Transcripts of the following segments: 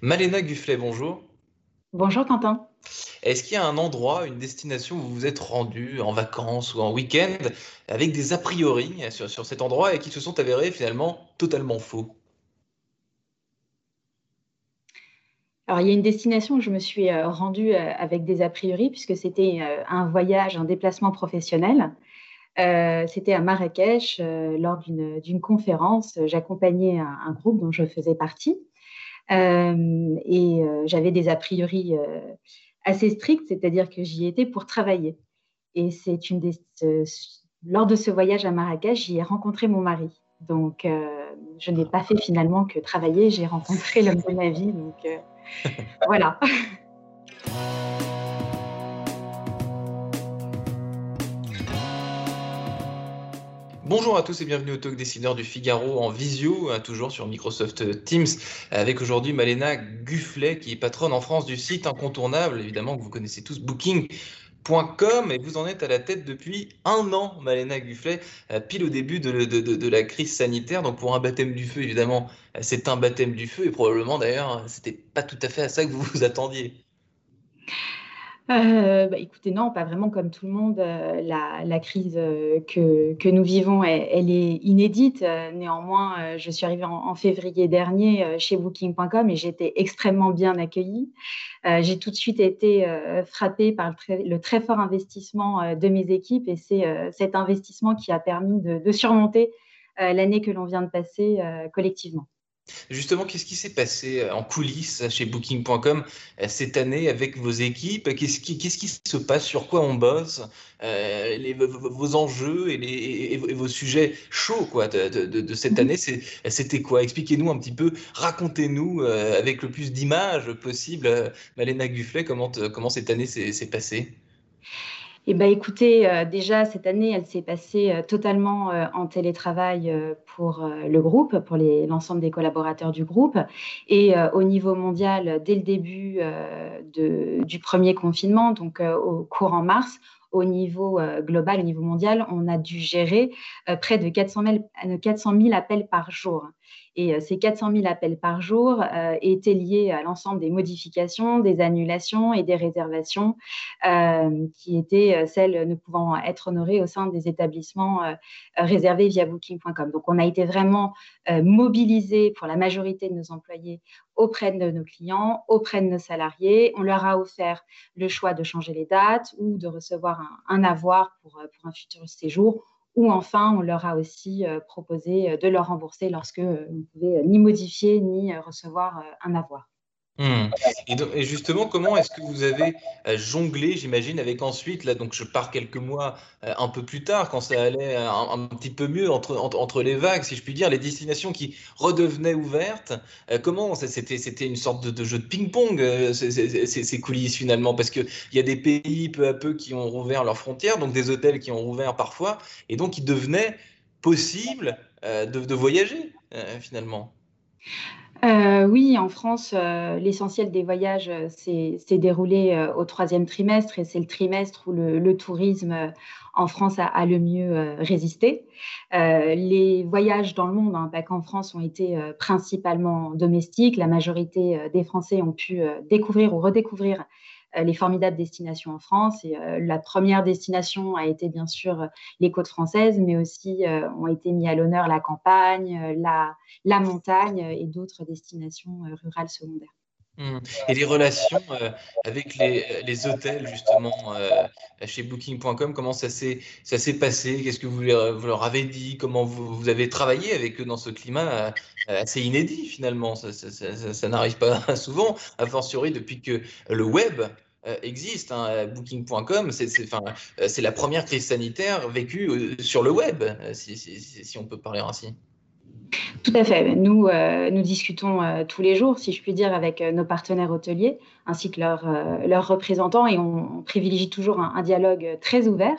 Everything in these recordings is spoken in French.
Malena Gufflet, bonjour. Bonjour Quentin. Est-ce qu'il y a un endroit, une destination où vous vous êtes rendu en vacances ou en week-end avec des a priori sur, sur cet endroit et qui se sont avérés finalement totalement faux? Alors, il y a une destination où je me suis euh, rendue euh, avec des a priori, puisque c'était euh, un voyage, un déplacement professionnel. c'était à Marrakech lors d'une conférence. J'accompagnais un, un, groupe dont je faisais partie. Et j'avais des a priori assez stricts, c'est-à-dire que j'y étais pour travailler. Et c'est une des, lors de ce voyage à Marrakech, j'y ai rencontré mon mari. Donc, je n'ai pas fait finalement que travailler. J'ai rencontré l'homme de ma vie. Donc, voilà. Bonjour à tous et bienvenue au Talk Décideur du Figaro en visio, hein, toujours sur Microsoft Teams, avec aujourd'hui Malena Gufflet, qui est patronne en France du site incontournable, évidemment que vous connaissez tous, Booking.com, et vous en êtes à la tête depuis un an, Malena Gufflet, euh, pile au début de, de, la crise sanitaire. Donc pour un baptême du feu, évidemment, euh, c'est un baptême du feu, et probablement d'ailleurs, c'était pas tout à fait à ça que vous vous attendiez. Euh, bah, écoutez, non, pas vraiment comme tout le monde. Euh, la, crise euh, que, que, nous vivons, elle, est inédite. néanmoins, je suis arrivée en, février dernier chez Booking.com et j'ai été extrêmement bien accueillie. j'ai tout de suite été frappée par le très, fort investissement de mes équipes et c'est cet investissement qui a permis de surmonter l'année que l'on vient de passer collectivement. Justement, qu'est-ce qui s'est passé euh, en coulisses chez Booking.com euh, cette année avec vos équipes? Qu'est-ce qui, qui, se passe? Sur quoi on bosse? Euh, les, Vos enjeux et, les, vos sujets chauds quoi, de, cette année, c'était quoi? Expliquez-nous un petit peu, racontez-nous avec le plus d'images possible, Malena Gufflet, comment, comment cette année s'est passée? Eh ben, écoutez, euh, déjà cette année, elle s'est passée euh, totalement euh, en télétravail pour le groupe, pour l'ensemble des collaborateurs du groupe. Et au niveau mondial, dès le début du premier confinement, donc au courant mars, au niveau global, au niveau mondial, on a dû gérer près de 400 000, 400 000 appels par jour. Et euh, ces 400 000 appels par jour euh, étaient liés à l'ensemble des modifications, des annulations et des réservations euh, qui étaient celles ne pouvant être honorées au sein des établissements réservés via booking.com. Donc, on a été vraiment mobilisés pour la majorité de nos employés auprès de nos clients, auprès de nos salariés. On leur a offert le choix de changer les dates ou de recevoir un, avoir pour un futur séjour ou enfin, on leur a aussi euh, proposé euh, de leur rembourser lorsque euh, on ne pouvait ni modifier ni recevoir un avoir. Hmm. Et, justement, comment est-ce que vous avez jonglé, j'imagine, avec ensuite, là, donc je pars quelques mois un peu plus tard, quand ça allait un, petit peu mieux entre, entre, les vagues, si je puis dire, les destinations qui redevenaient ouvertes. comment c'était, c'était une sorte de, jeu de ping-pong, ces, ces, coulisses finalement, parce qu'il y a des pays peu à peu qui ont rouvert leurs frontières, donc des hôtels qui ont rouvert parfois, et donc il devenait possible de, de, voyager finalement. Euh, oui, en France, euh, l'essentiel des voyages euh, s'est déroulé au troisième trimestre et c'est le trimestre où le, tourisme en France a, le mieux résisté. les voyages dans le monde, hein, pas qu'en France, ont été principalement domestiques. La majorité des Français ont pu découvrir ou redécouvrir les formidables destinations en France. Et euh, la première destination a été bien sûr les côtes françaises, mais aussi euh, ont été mis à l'honneur la campagne, la, la montagne et d'autres destinations rurales secondaires. Mmh. Et les relations avec les, hôtels, justement, chez Booking.com, comment ça s'est passé? Qu'est-ce que vous vous leur, avez dit? Comment vous, avez travaillé avec eux dans ce climat assez inédit, finalement? Ça, n'arrive pas souvent, a fortiori depuis que le web euh, existe. Hein, Booking.com, euh, c'est la première crise sanitaire vécue euh, sur le web, si, on peut parler ainsi. Tout à fait. Nous, nous discutons tous les jours, si je puis dire, avec nos partenaires hôteliers ainsi que leurs, représentants et on, privilégie toujours un, dialogue très ouvert.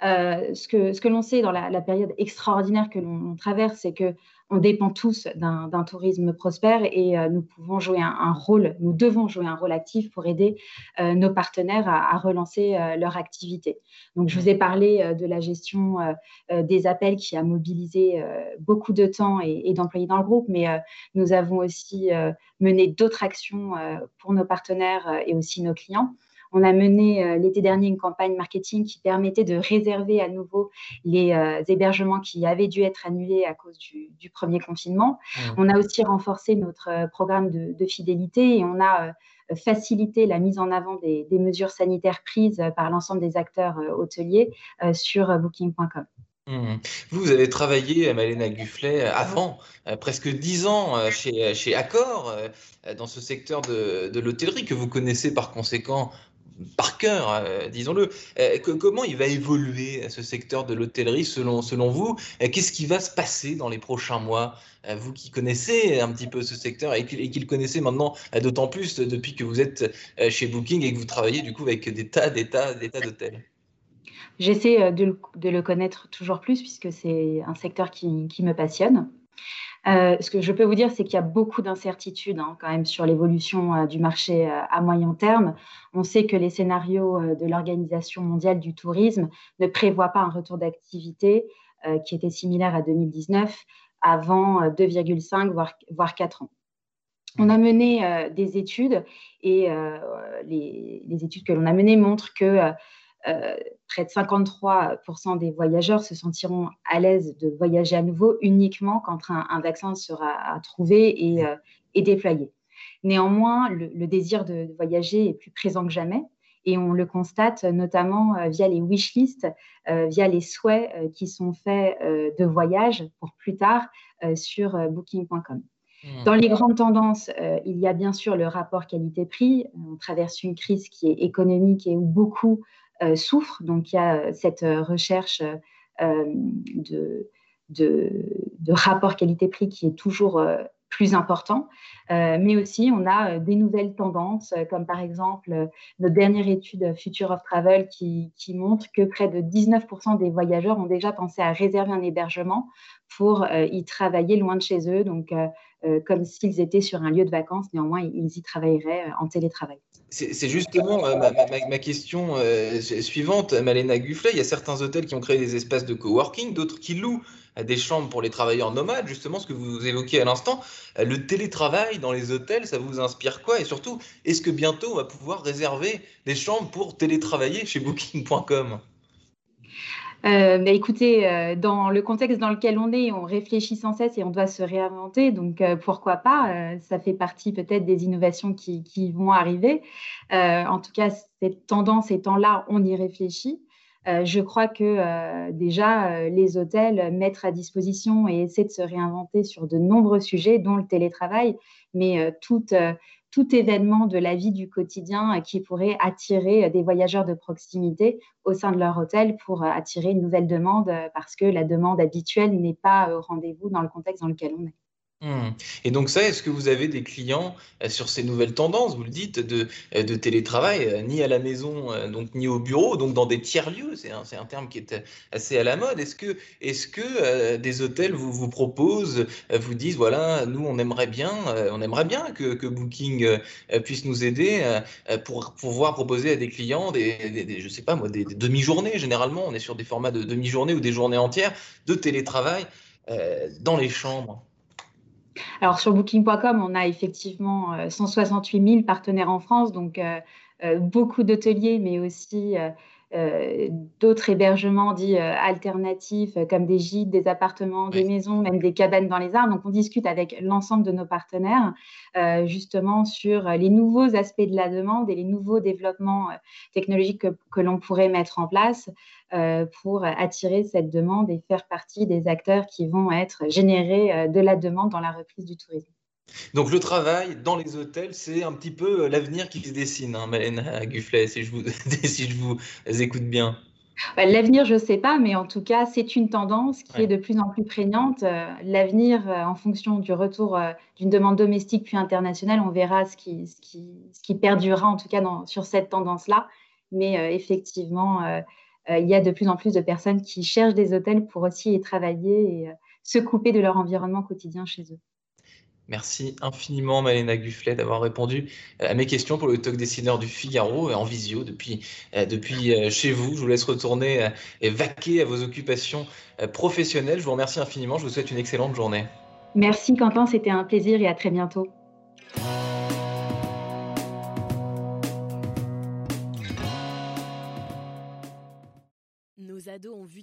ce que, l'on sait dans la période extraordinaire que l'on traverse, c'est que on dépend tous d'un tourisme prospère et euh, nous pouvons jouer un, rôle, nous devons jouer un rôle actif pour aider euh, nos partenaires à, relancer euh, leur activité. Donc, je vous ai parlé de la gestion des appels qui a mobilisé beaucoup de temps et, et d'employés dans le groupe, mais nous avons aussi mené d'autres actions pour nos partenaires et aussi nos clients. On a mené euh, l'été dernier une campagne marketing qui permettait de réserver à nouveau les euh, hébergements qui avaient dû être annulés à cause du, premier confinement. On a aussi renforcé notre euh, programme de, fidélité et on a facilité la mise en avant des, mesures sanitaires prises par l'ensemble des acteurs hôteliers sur booking.com. Mmh. Vous, avez travaillé, Malena Gufflet, avant, presque dix ans chez, chez Accor, dans ce secteur de, de l'hôtellerie que vous connaissez par conséquent par cœur, euh, disons-le. Euh, comment il va évoluer ce secteur de l'hôtellerie selon, selon vous? Euh, Qu'est-ce qui va se passer dans les prochains mois? Vous qui connaissez un petit peu ce secteur et qui, le connaissez maintenant d'autant plus depuis que vous êtes chez Booking et que vous travaillez du coup avec des tas, des tas, des tas d'hôtels. J'essaie de, le connaître toujours plus puisque c'est un secteur qui me passionne. Euh, ce que je peux vous dire, c'est qu'il y a beaucoup d'incertitudes hein, quand même sur l'évolution euh, du marché euh, à moyen terme. On sait que les scénarios de l'Organisation mondiale du tourisme ne prévoient pas un retour d'activité qui était similaire à 2019 avant 2,5 voire, voire 4 ans. On a mené des études et les, études que l'on a menées montrent que près de 53% des voyageurs se sentiront à l'aise de voyager à nouveau uniquement quand un, vaccin sera trouvé et, euh, déployé. Néanmoins, le, désir de, voyager est plus présent que jamais et on le constate notamment euh, via les wishlists, via les souhaits qui sont faits de voyage pour plus tard sur booking.com. Mmh. Dans les grandes tendances, il y a bien sûr le rapport qualité-prix. On traverse une crise qui est économique et où beaucoup euh, souffrent. Donc il y a euh, cette euh, recherche de, rapport qualité-prix qui est toujours plus important. mais aussi, on a des nouvelles tendances, comme par exemple notre dernière étude Future of Travel qui, montre que près de 19% des voyageurs ont déjà pensé à réserver un hébergement pour y travailler loin de chez eux, donc comme s'ils étaient sur un lieu de vacances, néanmoins, ils y travailleraient en télétravail. C'est justement euh, ma, question euh, suivante, Malena Gufflet. Il y a certains hôtels qui ont créé des espaces de coworking, d'autres qui louent euh, des chambres pour les travailleurs nomades, justement ce que vous évoquiez à l'instant. Le télétravail dans les hôtels, ça vous inspire quoi? Et surtout, est-ce que bientôt on va pouvoir réserver des chambres pour télétravailler chez Booking.com euh, bah, écoutez, euh, dans le contexte dans lequel on est, on réfléchit sans cesse et on doit se réinventer. Donc, euh, pourquoi pas? Ça fait partie peut-être des innovations qui, vont arriver. en tout cas, cette tendance étant là, on y réfléchit. Je crois que déjà, les hôtels mettent à disposition et essaient de se réinventer sur de nombreux sujets, dont le télétravail, mais toute tout événement de la vie du quotidien qui pourrait attirer des voyageurs de proximité au sein de leur hôtel pour attirer une nouvelle demande parce que la demande habituelle n'est pas au rendez-vous dans le contexte dans lequel on est. Mmh. Et donc ça, est-ce que vous avez des clients euh, sur ces nouvelles tendances, vous le dites, de, euh, télétravail, euh, ni à la maison, donc ni au bureau, donc dans des tiers-lieux, c'est un, terme qui est assez à la mode. Est-ce que, des hôtels vous, proposent, vous disent, voilà, nous, on aimerait bien, on aimerait bien que, Booking puisse nous aider pour pouvoir proposer à des clients des, je sais pas moi, des, demi-journées, généralement, on est sur des formats de demi-journées ou des journées entières de télétravail dans les chambres? Alors sur booking.com, on a effectivement 168 euh, 000 partenaires en France, donc euh, euh, beaucoup d'hôteliers, mais aussi d'autres hébergements dits alternatifs, comme des gîtes, des appartements, des maisons, même des cabanes dans les arbres. Donc on discute avec l'ensemble de nos partenaires justement sur les nouveaux aspects de la demande et les nouveaux développements technologiques que l'on pourrait mettre en place euh, pour attirer cette demande et faire partie des acteurs qui vont être générés euh, de la demande dans la reprise du tourisme. Donc le travail dans les hôtels, c'est un petit peu euh, l'avenir qui se dessine, hein, Malène Gufflet, si je vous, si je vous écoute bien. Bah, l'avenir, je ne sais pas, mais en tout cas, c'est une tendance qui est de plus en plus prégnante. Euh, l'avenir, euh, en fonction du retour d'une demande domestique puis internationale, on verra ce qui, ce qui, ce qui perdurera en tout cas dans, sur cette tendance-là. Mais effectivement, il y a de plus en plus de personnes qui cherchent des hôtels pour aussi y travailler et se couper de leur environnement quotidien chez eux. Merci infiniment, Malena Gufflet, d'avoir répondu euh, à mes questions pour le talk dessineur du Figaro euh, en visio depuis, euh, depuis chez vous. Je vous laisse retourner et vaquer à vos occupations professionnelles. Je vous remercie infiniment. Je vous souhaite une excellente journée. Merci, Quentin. C'était un plaisir et à très bientôt. Nos ados ont vu